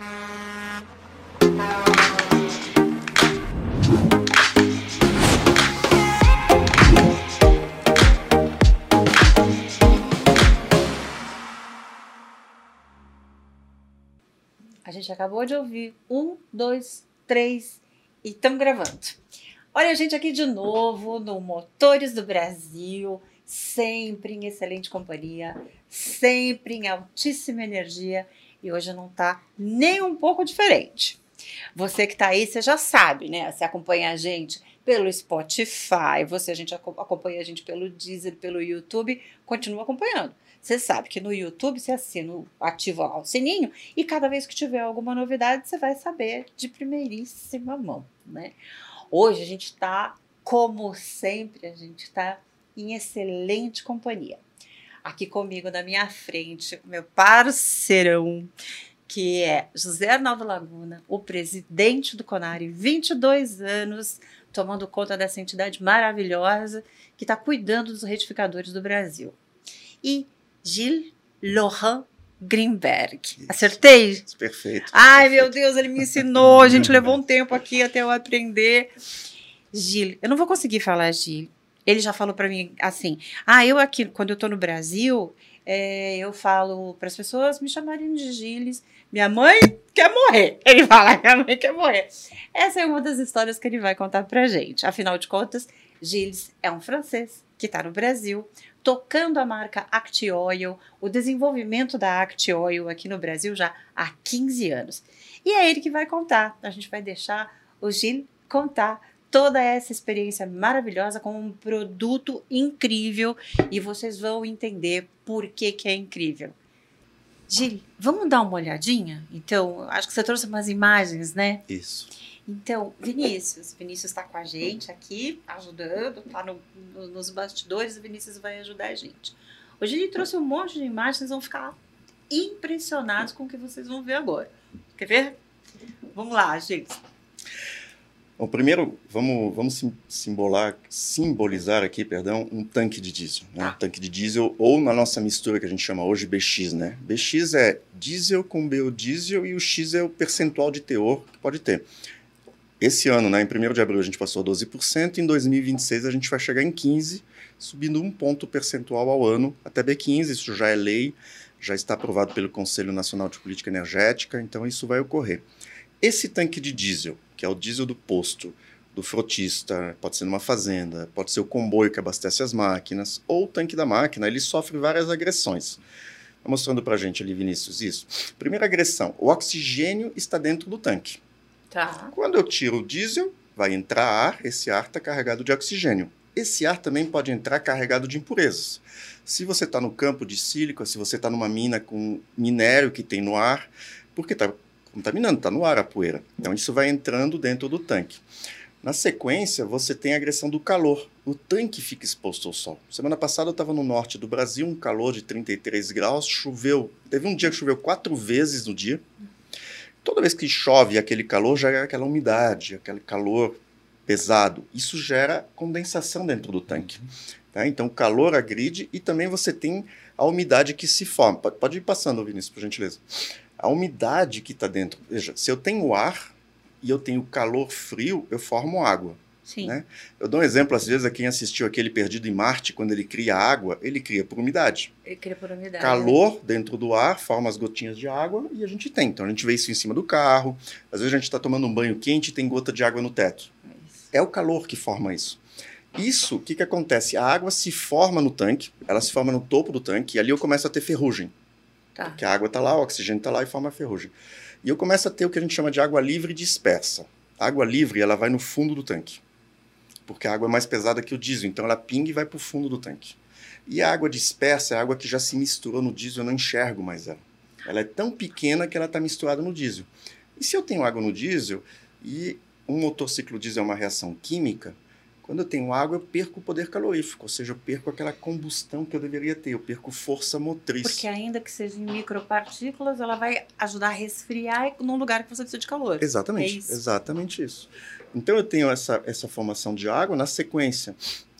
A gente acabou de ouvir um, dois, três e estamos gravando. Olha a gente aqui de novo no Motores do Brasil, sempre em excelente companhia, sempre em altíssima energia e hoje não está nem um pouco diferente. Você que está aí, você já sabe, né? Você acompanha a gente pelo Spotify, você a gente acompanha a gente pelo Deezer, pelo YouTube, continua acompanhando. Você sabe que no YouTube você assina, ativa o sininho e cada vez que tiver alguma novidade você vai saber de primeiríssima mão, né? Hoje a gente está, como sempre, a gente está em excelente companhia. Aqui comigo na minha frente, meu parceirão, que é José Arnaldo Laguna, o presidente do Conari, 22 anos, tomando conta dessa entidade maravilhosa que está cuidando dos retificadores do Brasil. E Gilles Laurent Greenberg. Acertei? Perfeito. Ai, perfeito. meu Deus, ele me ensinou. A gente levou um tempo aqui até eu aprender. Gilles, eu não vou conseguir falar Gilles. Ele já falou para mim assim: ah, eu aqui, quando eu tô no Brasil, é, eu falo para as pessoas me chamarem de Gilles. Minha mãe quer morrer. Ele fala: minha mãe quer morrer. Essa é uma das histórias que ele vai contar pra gente. Afinal de contas, Gilles é um francês que está no Brasil, tocando a marca Act Oil, o desenvolvimento da Act Oil aqui no Brasil já há 15 anos. E é ele que vai contar. A gente vai deixar o Gil contar toda essa experiência maravilhosa com um produto incrível e vocês vão entender por que, que é incrível. Gil, vamos dar uma olhadinha? Então, acho que você trouxe umas imagens, né? Isso. Então, Vinícius, Vinícius está com a gente aqui, ajudando, está no, no, nos bastidores, o Vinícius vai ajudar a gente. Hoje ele trouxe um monte de imagens, vocês vão ficar impressionados com o que vocês vão ver agora. Quer ver? Vamos lá, gente. Bom, primeiro, vamos, vamos simbolar, simbolizar aqui, perdão, um tanque de diesel. Né? Ah. Um tanque de diesel, ou na nossa mistura que a gente chama hoje BX, né? BX é diesel com biodiesel e o X é o percentual de teor que pode ter. Esse ano, né, em 1 de abril, a gente passou a 12%, em 2026 a gente vai chegar em 15%, subindo um ponto percentual ao ano até B15, isso já é lei, já está aprovado pelo Conselho Nacional de Política Energética, então isso vai ocorrer. Esse tanque de diesel, que é o diesel do posto, do frotista, pode ser numa fazenda, pode ser o comboio que abastece as máquinas, ou o tanque da máquina, ele sofre várias agressões. Tá mostrando para a gente ali, Vinícius, isso. Primeira agressão, o oxigênio está dentro do tanque. Tá. Quando eu tiro o diesel, vai entrar ar, esse ar está carregado de oxigênio. Esse ar também pode entrar carregado de impurezas. Se você está no campo de sílica, se você está numa mina com minério que tem no ar, porque está contaminando, está no ar a poeira. Então isso vai entrando dentro do tanque. Na sequência, você tem a agressão do calor. O tanque fica exposto ao sol. Semana passada eu estava no norte do Brasil, um calor de 33 graus, choveu. Teve um dia que choveu quatro vezes no dia. Toda vez que chove aquele calor, gera aquela umidade, aquele calor pesado. Isso gera condensação dentro do tanque. Tá? Então, o calor agride e também você tem a umidade que se forma. Pode ir passando, Vinícius, por gentileza. A umidade que está dentro. Veja, se eu tenho ar e eu tenho calor frio, eu formo água. Sim. Né? Eu dou um exemplo, às vezes, a quem assistiu aquele Perdido em Marte, quando ele cria água, ele cria por umidade. Ele cria por umidade. Calor né? dentro do ar, forma as gotinhas de água e a gente tem. Então a gente vê isso em cima do carro. Às vezes a gente está tomando um banho quente e tem gota de água no teto. Isso. É o calor que forma isso. Isso, o que, que acontece? A água se forma no tanque, ela se forma no topo do tanque, e ali eu começo a ter ferrugem. Tá. Porque a água está lá, o oxigênio está lá e forma ferrugem. E eu começo a ter o que a gente chama de água livre dispersa. A água livre, ela vai no fundo do tanque porque a água é mais pesada que o diesel, então ela pinga e vai para o fundo do tanque. E a água dispersa é a água que já se misturou no diesel, eu não enxergo mais ela. Ela é tão pequena que ela está misturada no diesel. E se eu tenho água no diesel e um motociclo diesel é uma reação química, quando eu tenho água, eu perco o poder calorífico, ou seja, eu perco aquela combustão que eu deveria ter, eu perco força motriz. Porque ainda que seja em micropartículas, ela vai ajudar a resfriar num lugar que você precisa de calor. Exatamente, é isso. exatamente isso. Então eu tenho essa, essa formação de água, na sequência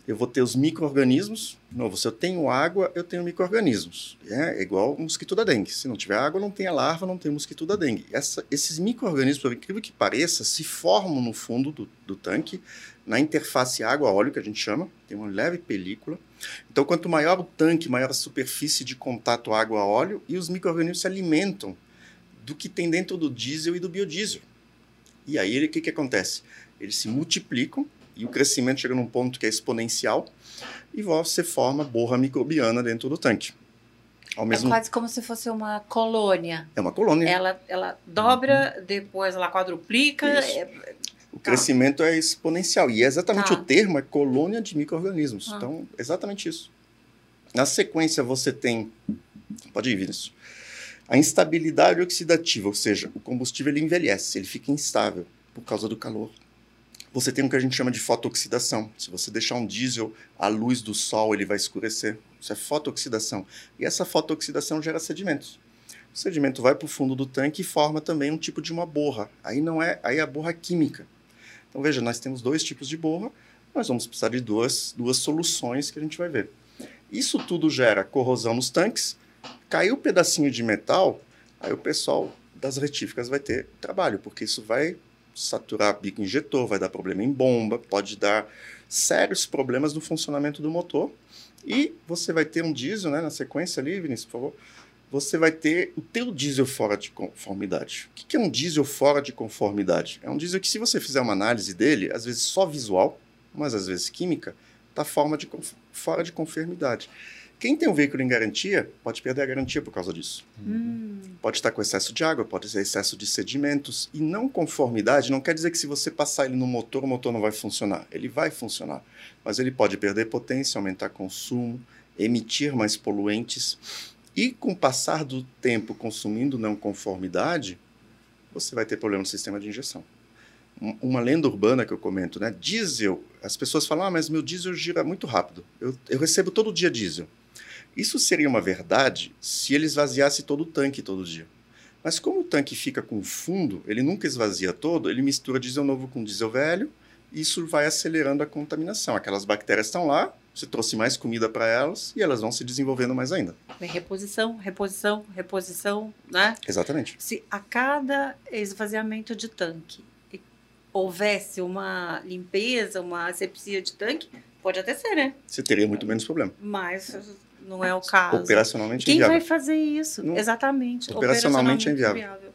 eu vou ter os micro-organismos. Novo, se eu tenho água, eu tenho micro-organismos. É, é, igual o mosquito da dengue. Se não tiver água, não tem a larva, não tem o mosquito da dengue. Essa, esses micro-organismos, por incrível que pareça, se formam no fundo do, do tanque, na interface água-óleo, que a gente chama, tem uma leve película. Então, quanto maior o tanque, maior a superfície de contato água-óleo, e os micro-organismos se alimentam do que tem dentro do diesel e do biodiesel. E aí, o que, que acontece? Eles se multiplicam e o crescimento chega num ponto que é exponencial e você forma borra microbiana dentro do tanque. Ao é mesmo... É quase como se fosse uma colônia. É uma colônia. Ela, ela dobra, uhum. depois ela quadruplica. É... O crescimento é exponencial. E é exatamente tá. o termo, é colônia de micro-organismos. Ah. Então, exatamente isso. Na sequência, você tem. Pode ir, Vinícius. A instabilidade oxidativa, ou seja, o combustível ele envelhece, ele fica instável por causa do calor você tem o que a gente chama de fotooxidação. Se você deixar um diesel à luz do sol, ele vai escurecer. Isso é fotooxidação. E essa fotooxidação gera sedimentos. O sedimento vai para o fundo do tanque e forma também um tipo de uma borra. Aí não é, aí é a borra química. Então veja, nós temos dois tipos de borra. Nós vamos precisar de duas, duas soluções que a gente vai ver. Isso tudo gera corrosão nos tanques. Caiu um pedacinho de metal, aí o pessoal das retíficas vai ter trabalho, porque isso vai saturar bico injetor, vai dar problema em bomba, pode dar sérios problemas no funcionamento do motor. E você vai ter um diesel, né, na sequência ali, Vinícius, por favor, você vai ter o teu diesel fora de conformidade. O que é um diesel fora de conformidade? É um diesel que, se você fizer uma análise dele, às vezes só visual, mas às vezes química, está fora de conformidade. Quem tem um veículo em garantia pode perder a garantia por causa disso. Hum. Pode estar com excesso de água, pode ter excesso de sedimentos. E não conformidade não quer dizer que se você passar ele no motor, o motor não vai funcionar. Ele vai funcionar. Mas ele pode perder potência, aumentar consumo, emitir mais poluentes. E com o passar do tempo consumindo não conformidade, você vai ter problema no sistema de injeção. Uma lenda urbana que eu comento, né? Diesel, as pessoas falam, ah, mas meu diesel gira muito rápido. Eu, eu recebo todo dia diesel. Isso seria uma verdade se ele esvaziasse todo o tanque todo dia. Mas como o tanque fica com fundo, ele nunca esvazia todo, ele mistura diesel novo com diesel velho, e isso vai acelerando a contaminação. Aquelas bactérias estão lá, você trouxe mais comida para elas e elas vão se desenvolvendo mais ainda. Reposição, reposição, reposição, né? Exatamente. Se a cada esvaziamento de tanque houvesse uma limpeza, uma asepsia de tanque, pode até ser, né? Você teria muito menos problema. Mas não é o caso. Operacionalmente Quem inviável. vai fazer isso? Não. Exatamente. Operacionalmente, operacionalmente é inviável. inviável.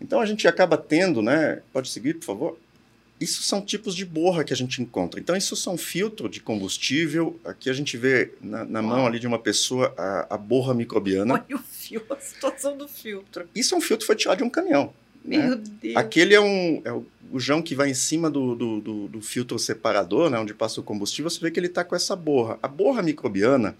Então a gente acaba tendo, né? Pode seguir, por favor. Isso são tipos de borra que a gente encontra. Então, isso são filtro de combustível. Aqui a gente vê na, na mão ali de uma pessoa a, a borra microbiana. Olha o fio, a situação do filtro. Isso é um filtro que foi tirado de um caminhão. Meu né? Deus. Aquele é, um, é o bujão que vai em cima do, do, do, do filtro separador, né, onde passa o combustível. Você vê que ele está com essa borra. A borra microbiana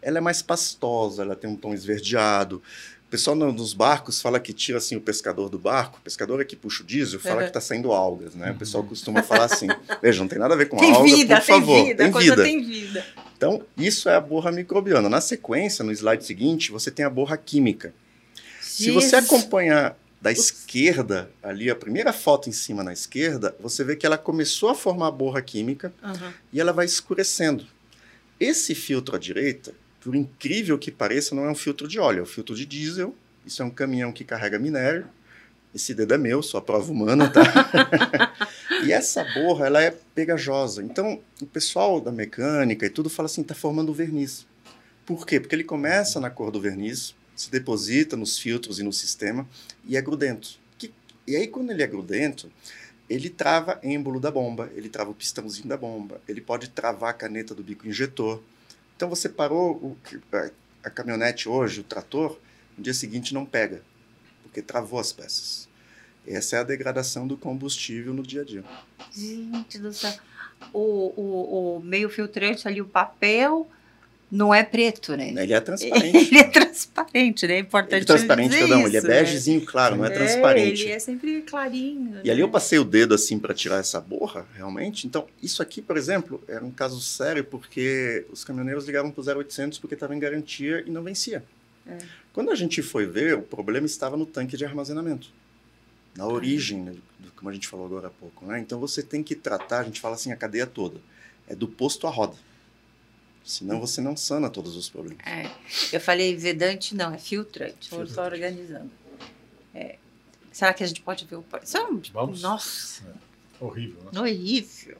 ela é mais pastosa, ela tem um tom esverdeado. O pessoal nos barcos fala que tira assim o pescador do barco, o pescador é que puxa o diesel, fala que está saindo algas, né? O pessoal costuma falar assim, veja, não tem nada a ver com tem alga, vida, por favor. Vida, tem vida, tem vida. Então, isso é a borra microbiana. Na sequência, no slide seguinte, você tem a borra química. Se você acompanhar da esquerda, ali, a primeira foto em cima na esquerda, você vê que ela começou a formar borra química uhum. e ela vai escurecendo. Esse filtro à direita, por incrível que pareça, não é um filtro de óleo, é um filtro de diesel. Isso é um caminhão que carrega minério. Esse dedo é meu, sou a prova humana, tá? e essa borra, ela é pegajosa. Então, o pessoal da mecânica e tudo fala assim, tá formando verniz. Por quê? Porque ele começa na cor do verniz, se deposita nos filtros e no sistema e é grudento. Que, e aí, quando ele é grudento, ele trava êmbolo da bomba, ele trava o pistãozinho da bomba, ele pode travar a caneta do bico injetor. Então você parou o, a, a caminhonete hoje, o trator, no dia seguinte não pega, porque travou as peças. Essa é a degradação do combustível no dia a dia. Gente do céu. O, o, o meio filtrante ali, o papel, não é preto, né? Ele é transparente. ele é transparente, né? É importante ele é transparente, perdão. Isso, ele é begezinho, né? claro, não é, é, transparente. Ele é sempre clarinho. E né? ali eu passei o dedo assim para tirar essa borra, realmente. Então, isso aqui, por exemplo, era um caso sério porque os caminhoneiros ligavam para o 0800 porque estava em garantia e não vencia. É. Quando a gente foi ver, o problema estava no tanque de armazenamento. Na origem, né, do, como a gente falou agora há pouco. Né? Então, você tem que tratar, a gente fala assim, a cadeia toda é do posto à roda. Senão você não sana todos os problemas. É. Eu falei vedante, não, é filtrante. Estou só organizando. É. Será que a gente pode ver o. Isso é um... Vamos? Nossa, É. Horrível, né? horrível.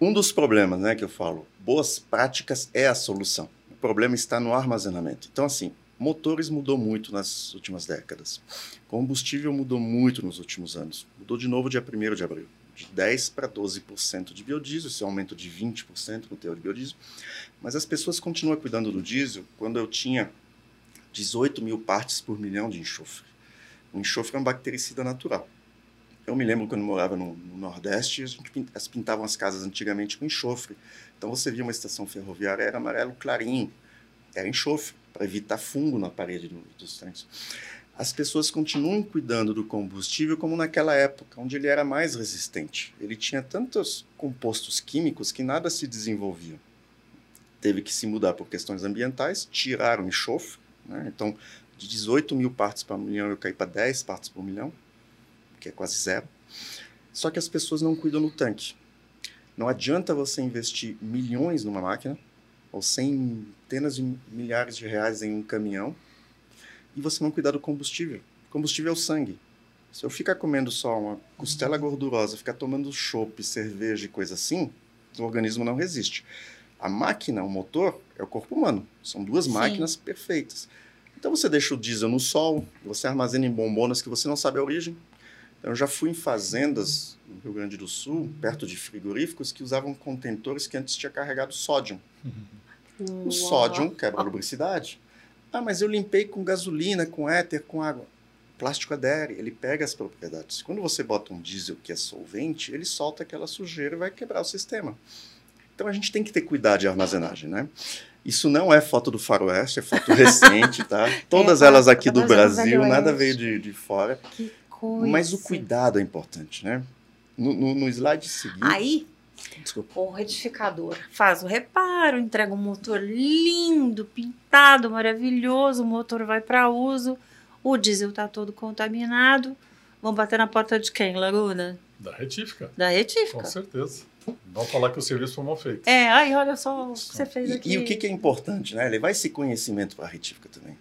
Um dos problemas, né, que eu falo, boas práticas é a solução. O problema está no armazenamento. Então, assim, motores mudou muito nas últimas décadas. Combustível mudou muito nos últimos anos. Mudou de novo dia 1 de abril. De 10% para 12% de biodiesel, isso é um aumento de 20% no teor de biodiesel. Mas as pessoas continuam cuidando do diesel quando eu tinha 18 mil partes por milhão de enxofre. O enxofre é um bactericida natural. Eu me lembro quando eu morava no, no Nordeste, a gente pin- as pintavam as casas antigamente com enxofre. Então você via uma estação ferroviária, era amarelo clarinho, era enxofre, para evitar fungo na parede do- dos tanques. As pessoas continuam cuidando do combustível como naquela época, onde ele era mais resistente. Ele tinha tantos compostos químicos que nada se desenvolvia. Teve que se mudar por questões ambientais, tiraram enxofre. Né? Então, de 18 mil partes por milhão, eu caí para 10 partes por milhão que é quase zero. Só que as pessoas não cuidam no tanque. Não adianta você investir milhões numa máquina ou centenas de milhares de reais em um caminhão e você não cuidar do combustível. Combustível é o sangue. Se eu ficar comendo só uma costela gordurosa, ficar tomando chopp, cerveja e coisa assim, o organismo não resiste. A máquina, o motor, é o corpo humano. São duas Sim. máquinas perfeitas. Então você deixa o diesel no sol, você armazena em bombonas que você não sabe a origem. Então, eu já fui em fazendas no Rio Grande do Sul, perto de frigoríficos, que usavam contentores que antes tinha carregado sódio. O sódio quebra a lubricidade. Ah, mas eu limpei com gasolina, com éter, com água. Plástico adere, ele pega as propriedades. Quando você bota um diesel que é solvente, ele solta aquela sujeira e vai quebrar o sistema. Então a gente tem que ter cuidado de armazenagem, né? Isso não é foto do faroeste, é foto recente, tá? Todas É, elas aqui do Brasil, nada veio de, de fora. Que coisa. Mas o cuidado é importante, né? No, no, no slide seguinte. Aí, Desculpa. o retificador faz o reparo, entrega um motor lindo, pintado, maravilhoso, o motor vai para uso, o diesel tá todo contaminado. Vão bater na porta de quem, Laguna? Da retífica, Da com retífica. certeza. Não falar que o serviço foi mal feito. É, aí olha só o que você fez E, aqui. e o que, que é importante, né? Levar esse conhecimento para a retífica também.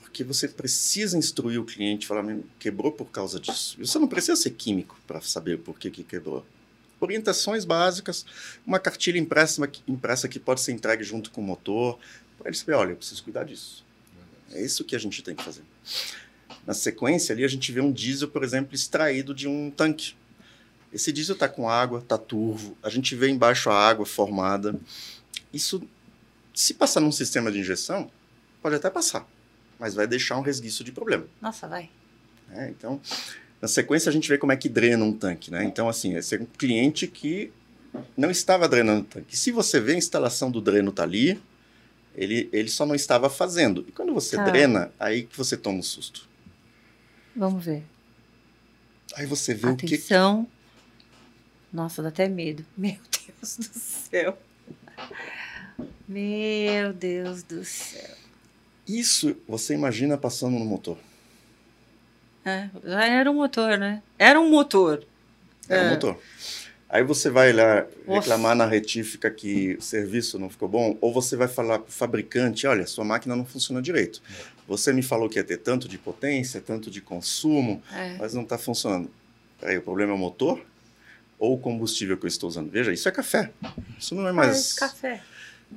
Porque você precisa instruir o cliente, falar, "Meu, quebrou por causa disso. E Você não precisa ser químico para saber por que, que quebrou. Orientações básicas, uma cartilha impressa, impressa que pode ser entregue junto com o motor, para ele saber, olha, eu preciso cuidar disso. É isso que a gente tem que fazer. Na sequência ali, a gente vê um diesel, por exemplo, extraído de um tanque. Esse diesel está com água, está turvo, a gente vê embaixo a água formada. Isso, se passar num sistema de injeção, pode até passar, mas vai deixar um resguiço de problema. Nossa, vai. né? Então, na sequência, a gente vê como é que drena um tanque. Né? Então, assim, esse é um cliente que não estava drenando o tanque. Se você vê a instalação do dreno tá ali, ele, ele só não estava fazendo. E quando você Tá. drena, aí que você toma um susto. Vamos ver. Aí você vê o que, Atenção. Nossa, dá até medo. Meu Deus do céu. Meu Deus do céu. Isso você imagina passando no motor. É, era um motor, né? Era um motor. É, É. o motor. Aí você vai lá Nossa. reclamar na retífica que o serviço não ficou bom, ou você vai falar para o fabricante, olha, sua máquina não funciona direito. Você me falou que ia ter tanto de potência, tanto de consumo, É. mas não está funcionando. Peraí, o problema é o motor ou o combustível que eu estou usando? Veja, isso é café. Isso não é mais... Faz café.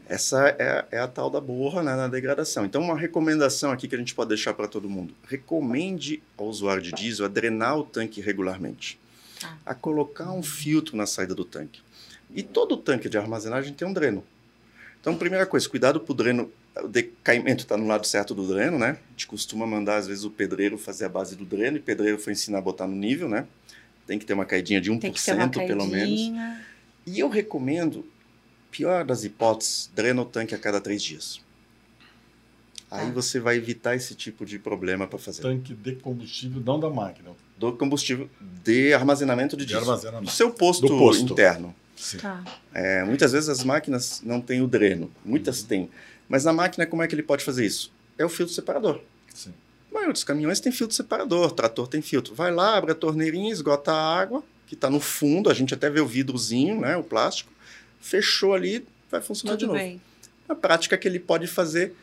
Essa é, é a tal da borra né, na degradação. Então, uma recomendação aqui que a gente pode deixar para todo mundo: recomende ao usuário de diesel a drenar o tanque regularmente, Tá. a colocar um filtro na saída do tanque. E todo tanque de armazenagem tem um dreno. Então, primeira coisa, cuidado para o dreno. O decaimento está no lado certo do dreno, né? A gente costuma mandar, às vezes, o pedreiro fazer a base do dreno, e o pedreiro foi ensinar a botar no nível, né? Tem que ter uma caidinha de 1%, Tem que ter uma pelo menos. caidinha. E eu recomendo, pior das hipóteses, drena o tanque a cada três dias. Aí Tá. você vai evitar esse tipo de problema para fazer. Tanque de combustível, não da máquina. Do combustível de armazenamento de De diesel. Do armazenamento. seu posto, Do posto. interno. Sim. Tá. É, muitas vezes as máquinas não têm o dreno, muitas Uhum. têm. Mas na máquina, como é que ele pode fazer isso? É o filtro separador. Sim. A maioria dos caminhões tem filtro separador, trator tem filtro. Vai lá, abre a torneirinha, esgota a água, que está no fundo, a gente até vê o vidrozinho, né, o plástico, fechou ali, vai funcionar de Tudo novo. bem. A prática que ele pode fazer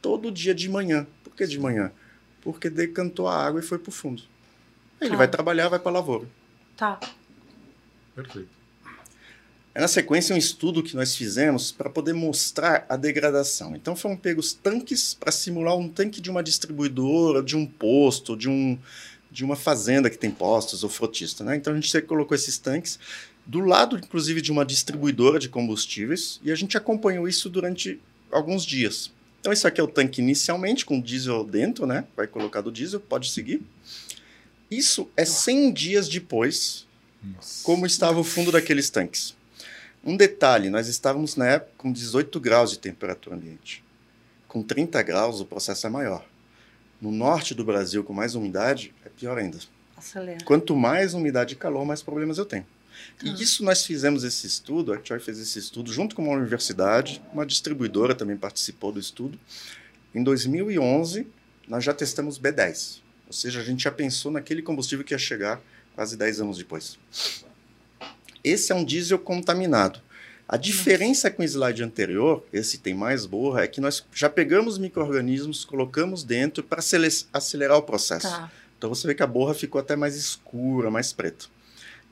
todo dia de manhã. Por que de manhã? Porque decantou a água e foi para o fundo. Aí Ele Tá. vai trabalhar, vai para a lavoura. Tá. Perfeito. É na sequência um estudo que nós fizemos para poder mostrar a degradação. Então foram pegos tanques para simular um tanque de uma distribuidora, de um posto, de, um, de uma fazenda que tem postos ou frotista. Né? Então a gente colocou esses tanques do lado, inclusive, de uma distribuidora de combustíveis e a gente acompanhou isso durante alguns dias. Então isso aqui é o tanque inicialmente com diesel dentro, né? Vai colocar do diesel, pode seguir. Isso é 100 dias depois Nossa. como estava o fundo daqueles tanques. Um detalhe, nós estávamos na época com 18 graus de temperatura ambiente. Com 30 graus o processo é maior. No norte do Brasil, com mais umidade, é pior ainda. Acelera. Quanto mais umidade e calor, mais problemas eu tenho. E isso nós fizemos esse estudo, a Choi fez esse estudo junto com uma universidade, uma distribuidora também participou do estudo. Em 2011, nós já testamos B10. Ou seja, a gente já pensou naquele combustível que ia chegar quase 10 anos depois. Esse é um diesel contaminado. A diferença com o slide anterior, esse tem mais borra, é que nós já pegamos micro-organismos, colocamos dentro para acelerar o processo. Tá. Então você vê que a borra ficou até mais escura, mais preta.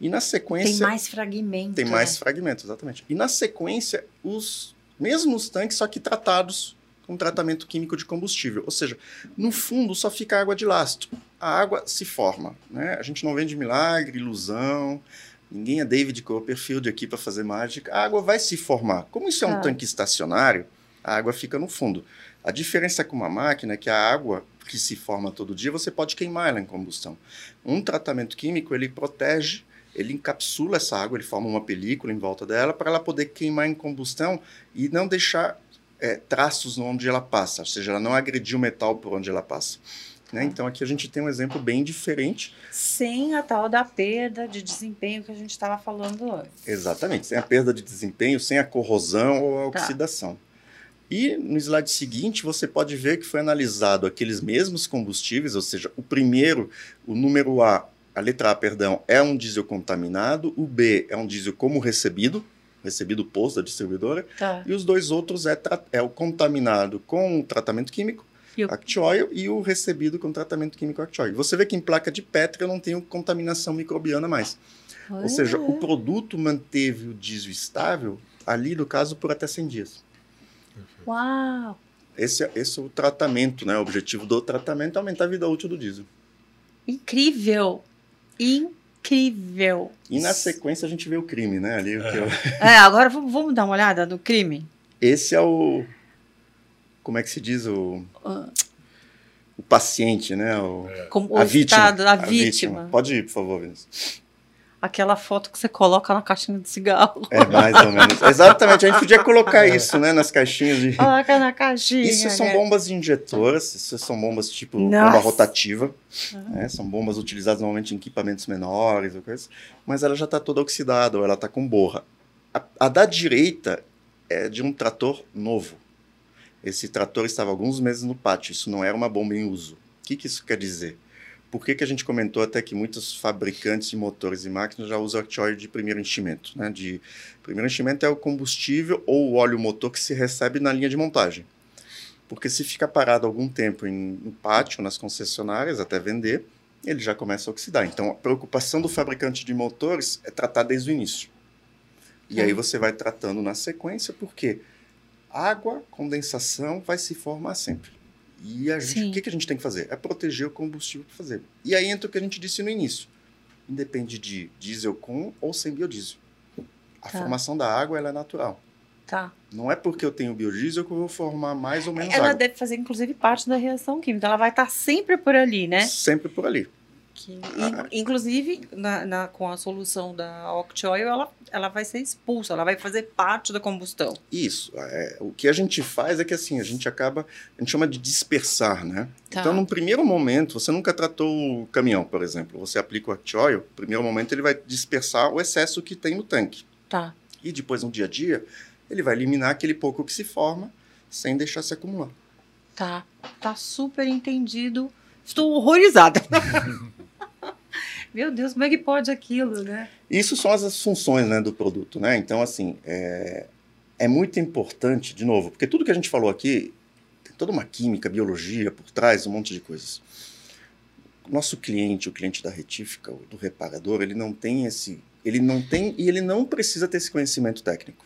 E na sequência. Tem mais fragmentos. Tem mais né? fragmentos, exatamente. E na sequência, os mesmos tanques, só que tratados com tratamento químico de combustível. Ou seja, no fundo só fica água de lastro. A água se forma. Né? A gente não vende milagre, ilusão. Ninguém é David Copperfield aqui para fazer mágica. A água vai se formar. Como isso é um Ah. tanque estacionário, a água fica no fundo. A diferença com uma máquina é que a água que se forma todo dia, você pode queimar ela em combustão. Um tratamento químico, ele protege, ele encapsula essa água, ele forma uma película em volta dela para ela poder queimar em combustão e não deixar é, traços onde ela passa, ou seja, ela não agredir o metal por onde ela passa. Né? Então aqui a gente tem um exemplo bem diferente Sem a tal da perda de desempenho que a gente estava falando antes. Exatamente, sem a perda de desempenho, sem a corrosão ou a Tá. oxidação. E no slide seguinte você pode ver que foi analisado aqueles mesmos combustíveis, ou seja, o primeiro, o número A, a letra A, perdão, é um diesel contaminado, o B é um diesel como recebido, recebido posto da distribuidora, Tá. e os dois outros é, é o contaminado com tratamento químico, E o- Actioil, e o recebido com tratamento químico Actioil. Você vê que em placa de Petri eu não tenho contaminação microbiana mais. Ou seja, o produto manteve o diesel estável, ali no caso, por até 100 dias. Uau! Esse, é- esse é o tratamento, né? O objetivo do tratamento é aumentar a vida útil do diesel. Incrível! Incrível! E na sequência a gente vê o crime, né? Ali, o que eu- É, agora vamos, dar uma olhada no crime? Esse é o. Como é que se diz? O, Ah, o paciente, né? O, Como a o vítima. estado da vítima. Pode ir, por favor, Vinícius. Aquela foto que você coloca na caixinha de cigarro. É mais ou menos. Exatamente, a gente podia colocar isso, né? Nas caixinhas de. Coloca na caixinha. Isso são né? bombas injetoras, isso são bombas tipo Nossa. bomba rotativa, né? são bombas utilizadas normalmente em equipamentos menores, ou coisa, mas ela já está toda oxidada, ou ela está com borra. A, a da direita é de um trator novo. Esse trator estava alguns meses no pátio, isso não era uma bomba em uso. O que, que isso quer dizer? Por que, que a gente comentou até que muitos fabricantes de motores e máquinas já usam Actioil de primeiro enchimento? Né? De, primeiro enchimento é o combustível ou o óleo motor que se recebe na linha de montagem. Porque se fica parado algum tempo em, no pátio, nas concessionárias, até vender, ele já começa a oxidar. Então, a preocupação do fabricante de motores é tratar desde o início. E Hum. aí você vai tratando na sequência, porque água, condensação, vai se formar sempre. E a gente, o que, que a gente tem que fazer? É proteger o combustível para fazer. E aí entra o que a gente disse no início. Independe de diesel com ou sem biodiesel. A Tá. formação da água ela é natural. Tá. Não é porque eu tenho biodiesel que eu vou formar mais ou menos Ela água. deve fazer, inclusive, parte da reação química. Ela vai estar sempre por ali, né? Sempre por ali. Que- Ah. in- inclusive, na, na- com a solução da Octioil, ela, ela vai ser expulsa, ela vai fazer parte da combustão. Isso. é, o que a gente faz é que assim, a gente acaba, a gente chama de dispersar, né? Tá. Então, num primeiro momento, você nunca tratou o caminhão, por exemplo. Você aplica o Actioil, no primeiro momento ele vai dispersar o excesso que tem no tanque. Tá. E depois, no dia a dia, ele vai eliminar aquele pouco que se forma, sem deixar se acumular. Tá. Tá super entendido. Estou horrorizada. Meu Deus, como é que pode aquilo, né? Isso são as funções né, do produto, né? Então, assim, é, é muito importante, de novo, porque tudo que a gente falou aqui tem toda uma química, biologia por trás, um monte de coisas. Nosso cliente, o cliente da retífica, do reparador, ele não tem esse. Ele não tem e ele não precisa ter esse conhecimento técnico.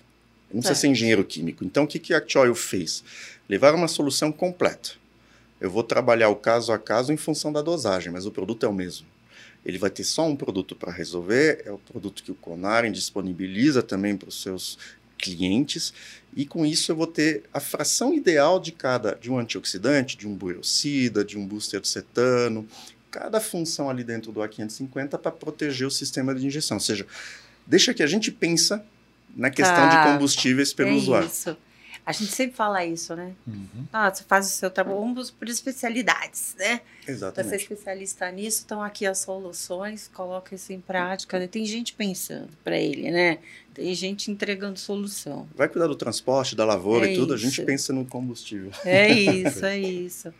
Ele não precisa Certo. ser engenheiro químico. Então, o que, que a Choil fez? Levar uma solução completa. Eu vou trabalhar o caso a caso em função da dosagem, mas o produto é o mesmo. Ele vai ter só um produto para resolver, é o produto que o Conaren disponibiliza também para os seus clientes, e com isso eu vou ter a fração ideal de cada, de um antioxidante, de um buerocida, de um booster de cetano, cada função ali dentro do A550 para proteger o sistema de injeção. Ou seja, deixa que a gente pensa na questão Tá. de combustíveis pelo é usuário. isso. A gente sempre fala isso, né? Uhum. Ah, você faz o seu trabalho, vamos por especialidades, né? Você é Exatamente. especialista nisso, estão aqui as soluções, coloca isso em prática. né? Tem gente pensando para ele, né? Tem gente entregando solução. Vai cuidar do transporte, da lavoura É e tudo, a gente isso. pensa no combustível. É isso, é isso.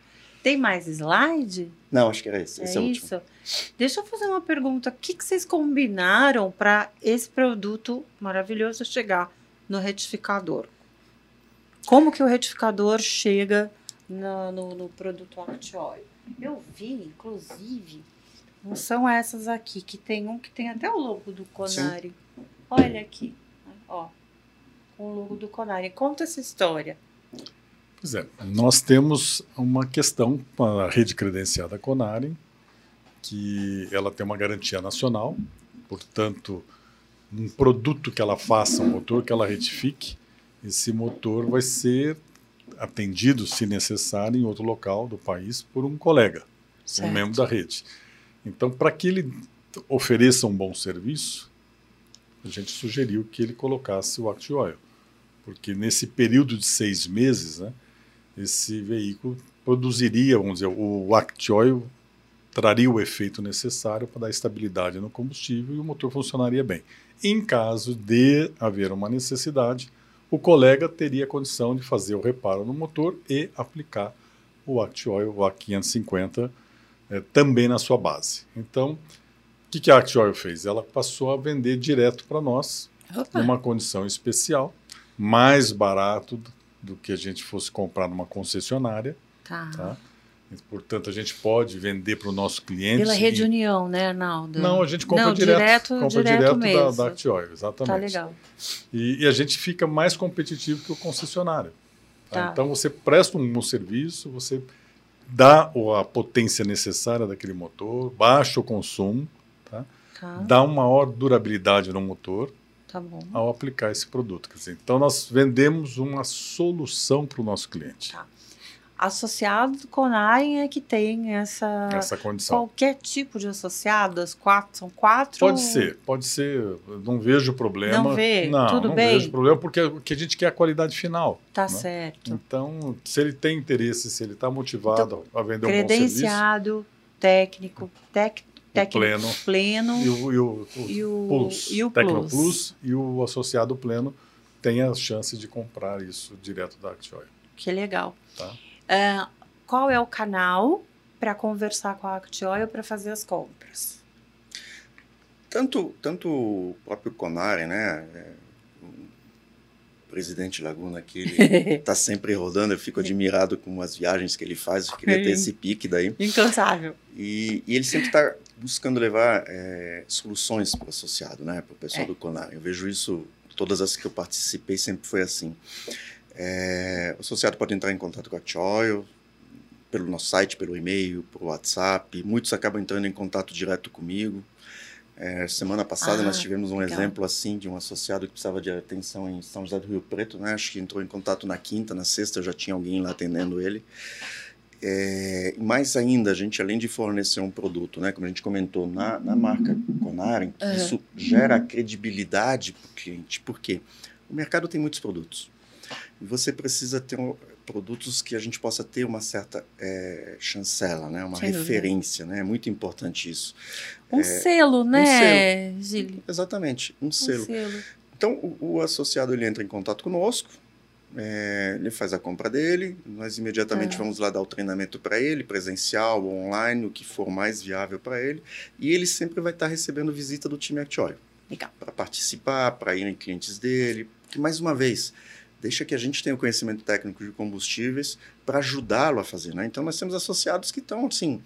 Tem mais slide? Não, acho que era esse. É Esse é isso. Deixa eu fazer uma pergunta. O que, que vocês combinaram para esse produto maravilhoso chegar no retificador? Como que o retificador chega na- no, no produto Act Oil? Eu vi, inclusive, não são essas aqui, que tem um que tem até o logo do Conari. Olha aqui, ó, com o logo do Conari. Conta essa história. Pois é, nós temos uma questão com a rede credenciada Conaren, que ela tem uma garantia nacional, portanto, um produto que ela faça, um motor que ela retifique, esse motor vai ser atendido, se necessário, em outro local do país por um colega, um membro da rede. Então, para que ele ofereça um bom serviço, a gente sugeriu que ele colocasse o Act Oil, porque nesse período de seis meses, né, esse veículo produziria, vamos dizer, o Act Oil traria o efeito necessário para dar estabilidade no combustível e o motor funcionaria bem. Em caso de haver uma necessidade, o colega teria a condição de fazer o reparo no motor e aplicar o Act Oil, o A550, eh, também na sua base. Então, o que, que a Act Oil fez? Ela passou a vender direto para nós, Opa, numa condição especial, mais barato do- do que a gente fosse comprar numa concessionária. tá. Tá? Portanto, a gente pode vender para o nosso cliente. Pela Rede e- União, né, Arnaldo? Não, a gente compra Não, direto. direto- compra direto direto, da, mesmo. da Act Oil, exatamente. Tá legal. E, e a gente fica mais competitivo que o concessionário. tá? Tá. Então você presta um, um serviço, você dá a potência necessária daquele motor, baixa o consumo, Tá, dá uma maior durabilidade no motor tá ao aplicar esse produto. Dizer, então nós vendemos uma solução para o nosso cliente, Tá. Associado do Conaren é que tem essa. essa condição. Qualquer tipo de associado, as quatro, são quatro? Pode ser, pode ser. Não vejo problema. Não vê? Não, Tudo não bem? vejo problema porque o que a gente quer é a qualidade final. Tá né? certo. Então, se ele tem interesse, se ele está motivado a vender um bom serviço, Credenciado, técnico, tec, técnico pleno. pleno e o, e o, o e o, Plus, e o Tecno Plus. Plus e o associado pleno tem a chance de comprar isso direto da Actioil. Que legal. Tá. Ah, qual é o canal para conversar com a Actioil para fazer as compras? Tanto, tanto o próprio Conaren, né? é, o presidente Laguna aqui, ele está sempre rodando, eu fico admirado com as viagens que ele faz, eu queria ter esse pique daí. Incansável. E, e ele sempre está buscando levar é, soluções para o associado, né? Para o pessoal É. do Conar. Eu vejo isso, todas as que eu participei sempre foi assim. É, o associado pode entrar em contato com a Choil, pelo nosso site, pelo e-mail, por WhatsApp. Muitos acabam entrando em contato direto comigo. É, semana passada Ah, nós tivemos um legal. exemplo assim de um associado que precisava de atenção em São José do Rio Preto, né? Acho que entrou em contato na quinta, na sexta já tinha alguém lá atendendo ele. É, mais ainda, a gente, além de fornecer um produto, né, como a gente comentou, na, na marca Conaren, Aham. isso gera credibilidade para o cliente. Por quê? O mercado tem muitos produtos. E você precisa ter um- produtos que a gente possa ter uma certa é, chancela, né, uma Sem dúvida. referência. Né? É muito importante isso. Um selo, né, Gili? Exatamente, um Um selo. selo. Então, o, o associado ele entra em contato conosco, é, ele faz a compra dele, nós imediatamente Ah. vamos lá dar o treinamento para ele, presencial online, o que for mais viável para ele, e ele sempre vai estar recebendo visita do time Actuário Legal. para participar, para ir em clientes dele, que mais uma vez deixa que a gente tenha o conhecimento técnico de combustíveis para ajudá-lo a fazer, né? Então nós temos associados que estão assim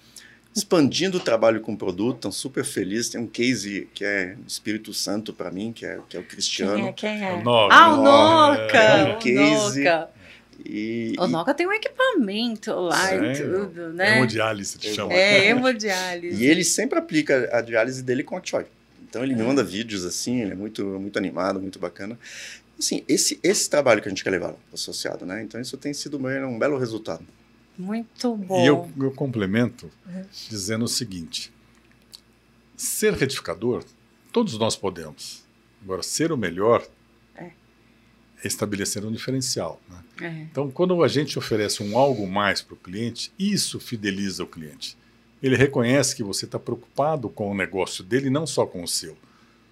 expandindo o trabalho com o produto, estão super felizes. Tem um case que é Espírito Santo para mim, que é, que é o Cristiano. Quem é? Quem é? O Noga. Ah, o. Noca! É um o case. Noca. E, O Noca tem um equipamento lá e Sério? tudo, né? Hemodiálise, te chama. É, hemodiálise. E ele sempre aplica a diálise dele com a Choi. Então ele me manda vídeos assim, ele é muito, muito animado, muito bacana. Assim, esse, esse trabalho que a gente quer levar para o associado, né? Então isso tem sido um, um belo resultado. Muito bom. E eu, eu complemento Uhum. dizendo o seguinte: ser retificador, todos nós podemos. Agora, ser o melhor É. é estabelecer um diferencial. Né? É. Então, quando a gente oferece um algo mais para o cliente, isso fideliza o cliente. Ele reconhece que você está preocupado com o negócio dele, não só com o seu.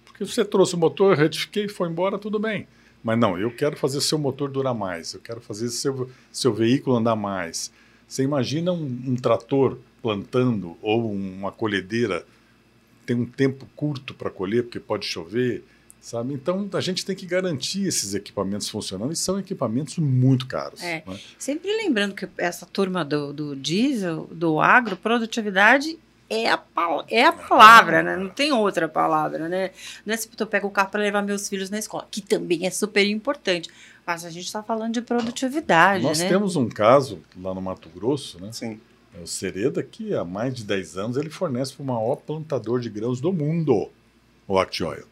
Porque você trouxe o motor, retifiquei, foi embora, tudo bem. Mas não, eu quero fazer seu motor durar mais, eu quero fazer seu, seu veículo andar mais. Você imagina um, um trator plantando ou uma colhedeira tem um tempo curto para colher, porque pode chover, sabe? Então a gente tem que garantir esses equipamentos funcionando e são equipamentos muito caros. É. né? Sempre lembrando que essa turma do, do diesel, do agro, produtividade é a, é a palavra, né? Não tem outra palavra, né? Não é se eu pego o carro para levar meus filhos na escola, que também é super importante. Mas a gente está falando de produtividade, Nós né? temos um caso lá no Mato Grosso, né? Sim. É o Sereda, que há mais de 10 anos ele fornece para o maior plantador de grãos do mundo, o Act Oil.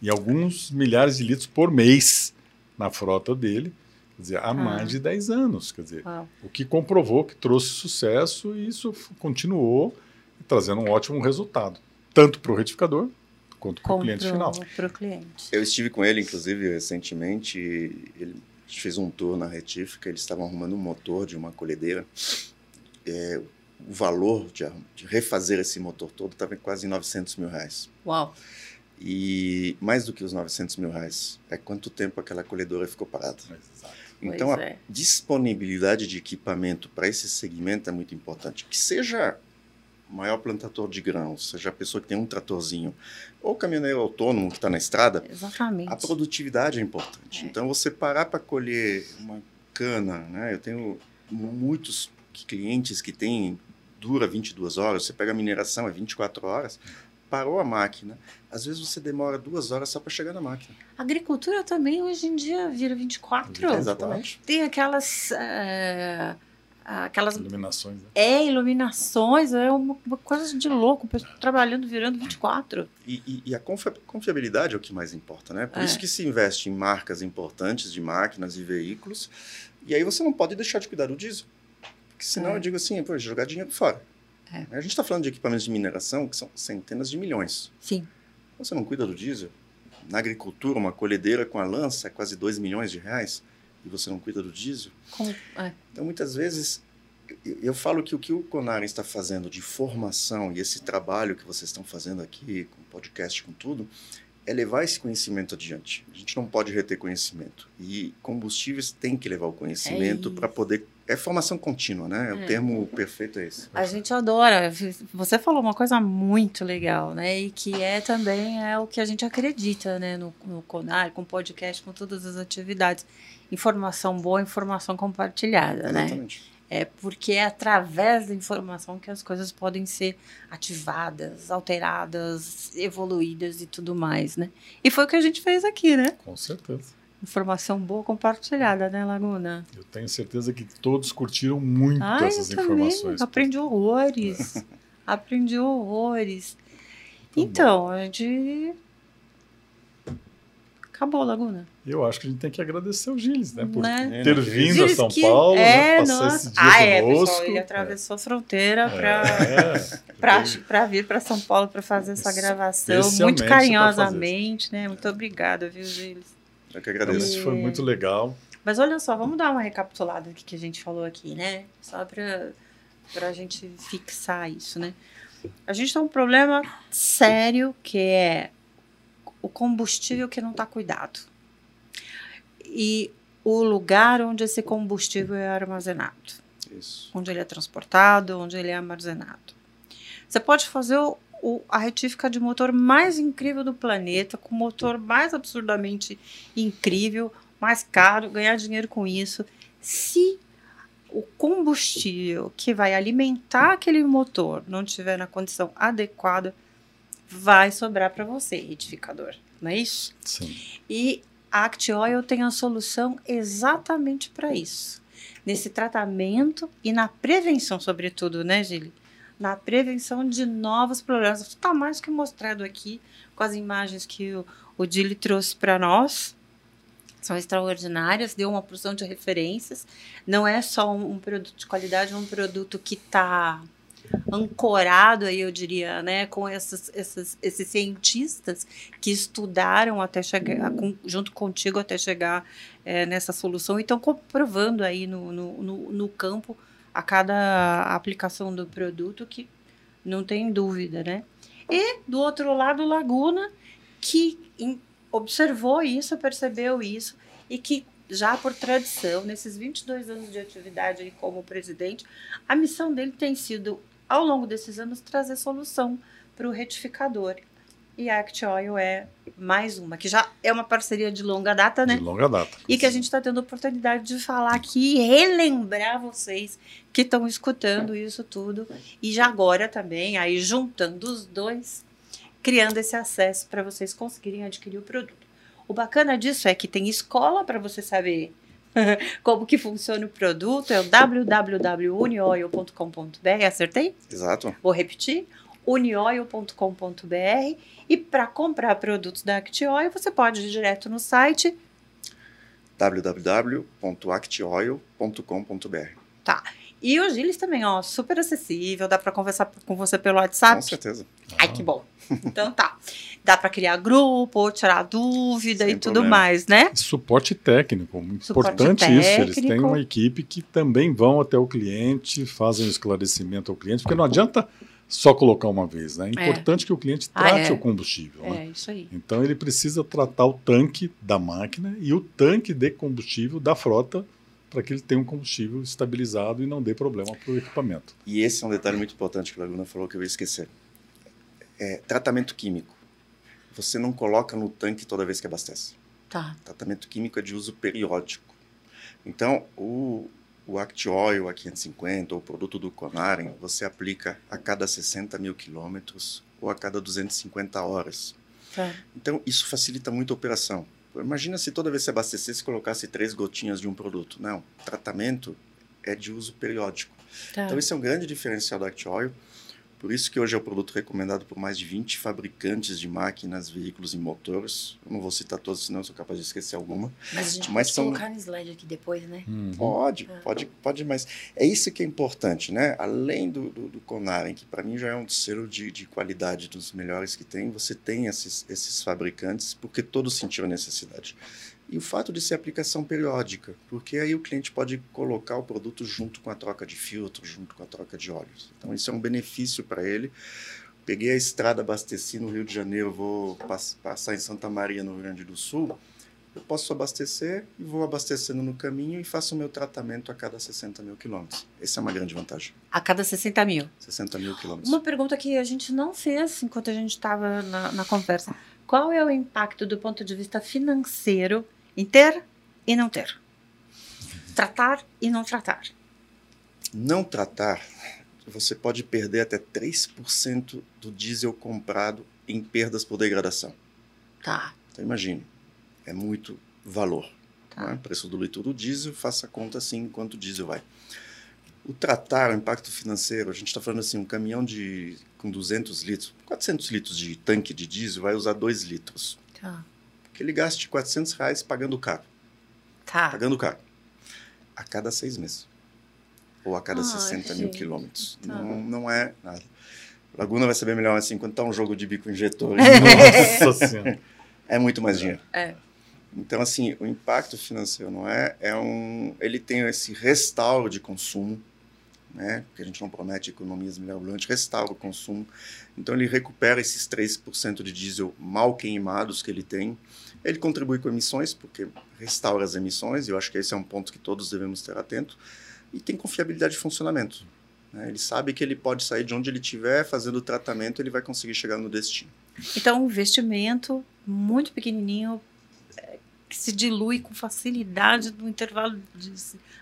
E alguns milhares de litros por mês na frota dele, quer dizer, há Ah. mais de 10 anos. Quer dizer, Uau. o que comprovou que trouxe sucesso e isso continuou trazendo um ótimo resultado, tanto para o retificador quanto para o cliente final. Para o cliente. Eu estive com ele, inclusive, recentemente. Ele fez um tour na retífica. Eles estavam arrumando um motor de uma colhedeira. É, o valor de, de refazer esse motor todo estava em quase 900 mil reais. Uau. E mais do que os 900 mil reais, é quanto tempo aquela colhedora ficou parada. Exato. Então, Pois a é. disponibilidade de equipamento para esse segmento é muito importante. Que seja maior plantador de grãos, seja a pessoa que tem um tratorzinho, ou o caminhoneiro autônomo que está na estrada, Exatamente. a produtividade é importante. É. Então, você parar para colher uma cana, né? Eu tenho muitos clientes que têm, dura 22 horas, você pega a mineração, é 24 horas, parou a máquina. Às vezes você demora duas horas só para chegar na máquina. Agricultura também hoje em dia vira 24. Exatamente. Tem aquelas. eh, aquelas Iluminações. Né? é, iluminações, é uma, uma coisa de louco, o pessoal trabalhando virando 24. E, e- e a confia- confiabilidade é o que mais importa, né? Por É. isso que se investe em marcas importantes de máquinas e veículos. E aí você não pode deixar de cuidar do diesel. Porque senão É. eu digo assim, pô, jogar dinheiro fora. É. A gente está falando de equipamentos de mineração que são centenas de milhões. Sim. Você não cuida do diesel? Na agricultura, uma colhedeira com a lança é quase 2 milhões de reais e você não cuida do diesel? É, Então, muitas vezes, eu, eu falo que o que o Conar está fazendo de formação e esse trabalho que vocês estão fazendo aqui, com podcast, com tudo, é levar esse conhecimento adiante. A gente não pode reter conhecimento. E combustíveis tem que levar o conhecimento isso. para poder. É formação contínua, né? É. O termo perfeito é esse. A gente adora. Você falou uma coisa muito legal, né? E que é também é o que a gente acredita, né? No, no Conar, com podcast, com todas as atividades. Informação boa, informação compartilhada, né? Exatamente. É porque é através da informação que as coisas podem ser ativadas, alteradas, evoluídas e tudo mais, né? E foi o que a gente fez aqui, né? Com certeza. Informação boa compartilhada, né, Laguna? Eu tenho certeza que todos curtiram muito Ai, essas eu também. informações. Aprendi horrores. Aprendi horrores. Muito então, a gente. Acabou, Laguna. Eu acho que a gente tem que agradecer o Gilles, né? Por Né? ter vindo Gilles, a São que- Paulo, né, é, passar nossa. esse dia Ah, é, conosco. pessoal. Ele atravessou a fronteira É, para é. vir para São Paulo para fazer essa gravação muito carinhosamente, né? Muito obrigada, viu, Gilles? Eu que agradeço. isso foi muito legal. Mas olha só, vamos dar uma recapitulada do que que a gente falou aqui, né? Só para a gente fixar isso, né? A gente tem um problema sério que é o combustível que não está cuidado. E o lugar onde esse combustível é armazenado, Isso. onde ele é transportado, onde ele é armazenado. Você pode fazer o, o- a retífica de motor mais incrível do planeta, com o motor mais absurdamente incrível, mais caro, ganhar dinheiro com isso. Se o combustível que vai alimentar aquele motor não estiver na condição adequada, vai sobrar para você, retificador. Não é isso? Sim. E a Act Oil tem a solução exatamente para isso. Nesse tratamento e na prevenção, sobretudo, né, Gili? Na prevenção de novos problemas. Está mais que mostrado aqui com as imagens que o, o Gili trouxe para nós. São extraordinárias, deu uma porção de referências. Não é só um, um produto de qualidade, é um produto que está ancorado aí, eu diria, né, com essas, essas, esses cientistas que estudaram até chegar, junto contigo até chegar eh, nessa solução e estão comprovando aí no, no, no, no campo a cada aplicação do produto que não tem dúvida, né? E do outro lado, Laguna, que observou isso, percebeu isso e que já por tradição, nesses 22 anos de atividade como presidente, a missão dele tem sido, ao longo desses anos, trazer solução para o retificador. E a Act Oil é mais uma, que já é uma parceria de longa data, né? De longa data. E que a gente está tendo a oportunidade de falar aqui e relembrar vocês que estão escutando isso tudo. E já agora também, aí juntando os dois, criando esse acesso para vocês conseguirem adquirir o produto. O bacana disso é que tem escola para você saber como que funciona o produto, é o www.unioil.com.br, acertei? Exato. Vou repetir, unioil.com.br e para comprar produtos da Actioil, você pode ir direto no site www.actioil.com.br. E o Gilles também, ó, super acessível, dá para conversar com você pelo WhatsApp. Com certeza. Ai, que bom. Então tá. Dá para criar grupo, tirar dúvida Sem e tudo problema. mais, né? Suporte técnico, muito Suporte importante isso. Eles têm técnico. uma equipe que também vão até o cliente, fazem o esclarecimento ao cliente, porque não adianta só colocar uma vez, né? É É. importante que o cliente Ah, trate é. o combustível, né? É, isso aí. Então ele precisa tratar o tanque da máquina e o tanque de combustível da frota para que ele tenha um combustível estabilizado e não dê problema para o equipamento. E esse é um detalhe muito importante que a Laguna falou que eu ia esquecer. É, tratamento químico. Você não coloca no tanque toda vez que abastece. Tá. Tratamento químico é de uso periódico. Então, o, o Act Oil a 550 ou o produto do Conaren, você aplica a cada 60 mil quilômetros ou a cada 250 horas. Tá. Então, isso facilita muito a operação. Imagina se toda vez que você abastecesse, colocasse três gotinhas de um produto. Não, tratamento é de uso periódico. tá. Então, esse é um grande diferencial da Act Oil. Por isso que hoje é o produto recomendado por mais de 20 fabricantes de máquinas, veículos e motores. Eu não vou citar todos, senão eu sou capaz de esquecer alguma. Mas a gente Mas pode são- colocar no slide aqui depois, né? Pode, Ah. pode, pode, mas é isso que é importante, né? Além do, do, do Conaren, que para mim já é um selo de, de qualidade dos melhores que tem, você tem esses, esses fabricantes, porque todos sentiram a necessidade. E o fato de ser aplicação periódica, porque aí o cliente pode colocar o produto junto com a troca de filtro, junto com a troca de óleos. Então isso é um benefício para ele. Peguei a estrada, abasteci no Rio de Janeiro, vou pass- passar em Santa Maria, no Rio Grande do Sul. Eu posso abastecer e vou abastecendo no caminho e faço o meu tratamento a cada 60 mil quilômetros. Essa é uma grande vantagem. A cada 60 mil. 60 mil quilômetros. Uma pergunta que a gente não fez enquanto a gente estava na, na conversa. Qual é o impacto do ponto de vista financeiro em ter e não ter? Tratar e não tratar. Não tratar, você pode perder até 3% do diesel comprado em perdas por degradação. Tá. Então imagine, é muito valor. Tá. né? Preço do litro do diesel, faça a conta assim quanto o diesel vai. O tratar, o impacto financeiro, a gente está falando assim, um caminhão de, com 200 litros, 400 litros de tanque de diesel vai usar 2 litros. Tá. Que ele gaste 400 reais pagando caro. Tá. Pagando caro. A cada seis meses. Ou a cada Ai, 60 mil gente, quilômetros. tá. Não, não é nada. Laguna vai saber melhor assim, quando tá um jogo de bico injetor. Nossa Senhora. é muito mais dinheiro. É. Então, assim, o impacto financeiro não é, é um, ele tem esse restauro de consumo, né? Porque a gente não promete economias mirabolantes, restaura o consumo. Então ele recupera esses 3% de diesel mal queimados que ele tem. Ele contribui com emissões, porque restaura as emissões, e eu acho que esse é um ponto que todos devemos ter atento. E tem confiabilidade de funcionamento. Né? Ele sabe que ele pode sair de onde ele estiver, fazendo o tratamento, ele vai conseguir chegar no destino. Então, um investimento muito pequenininho que se dilui com facilidade no intervalo de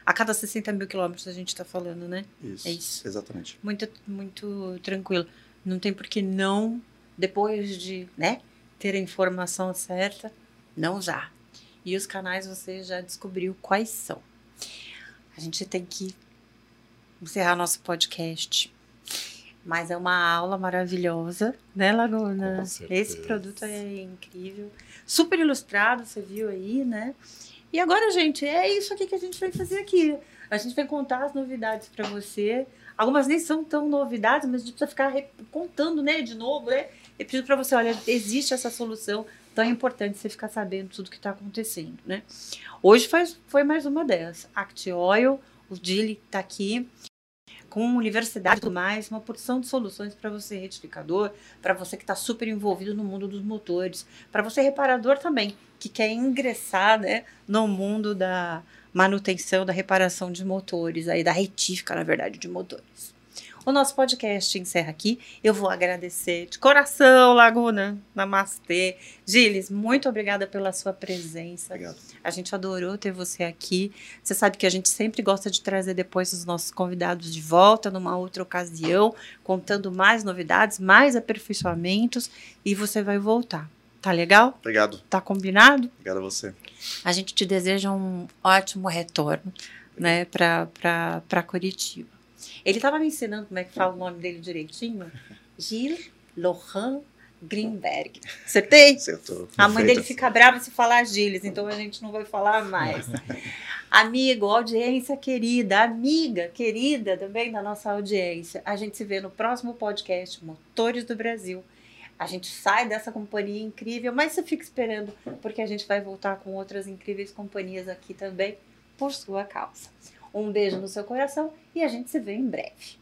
a cada 60 mil quilômetros a gente está falando, né? Isso, É isso. Exatamente. Muito, muito tranquilo. Não tem por que não, depois de né, ter a informação certa, não usar. E os canais você já descobriu quais são. A gente tem que encerrar nosso podcast. Mas é uma aula maravilhosa, né, Laguna? Esse produto é incrível. Super ilustrado, você viu aí, né? E agora, gente, é isso aqui que a gente vai fazer aqui. A gente vai contar as novidades para você. Algumas nem são tão novidades, mas a gente precisa ficar contando, né, de novo, né? Eu preciso para você, olha, existe essa solução, então é importante você ficar sabendo tudo que está acontecendo, né? Hoje faz, foi mais uma dessas. Act Oil, o Dili está aqui com universidade e tudo mais, uma porção de soluções para você retificador, para você que está super envolvido no mundo dos motores, para você reparador também, que quer ingressar né, no mundo da manutenção, da reparação de motores, aí da retífica, na verdade, de motores. O nosso podcast encerra aqui. Eu vou agradecer de coração, Laguna. Namastê. Gilles, muito obrigada pela sua presença. Obrigado. A gente adorou ter você aqui. Você sabe que a gente sempre gosta de trazer depois os nossos convidados de volta numa outra ocasião, contando mais novidades, mais aperfeiçoamentos e você vai voltar. Tá legal? Obrigado. Tá combinado? Obrigado a você. A gente te deseja um ótimo retorno, né, para Curitiba. Ele estava me ensinando como é que fala o nome dele direitinho. Gilles Laurent Greenberg. Acertei? Acertou. A mãe dele fica brava se falar Gilles, então a gente não vai falar mais. Amigo, audiência querida, amiga querida também da nossa audiência. A gente se vê no próximo podcast Motores do Brasil. A gente sai dessa companhia incrível, mas você fica esperando, porque a gente vai voltar com outras incríveis companhias aqui também, por sua causa. Um beijo no seu coração e a gente se vê em breve.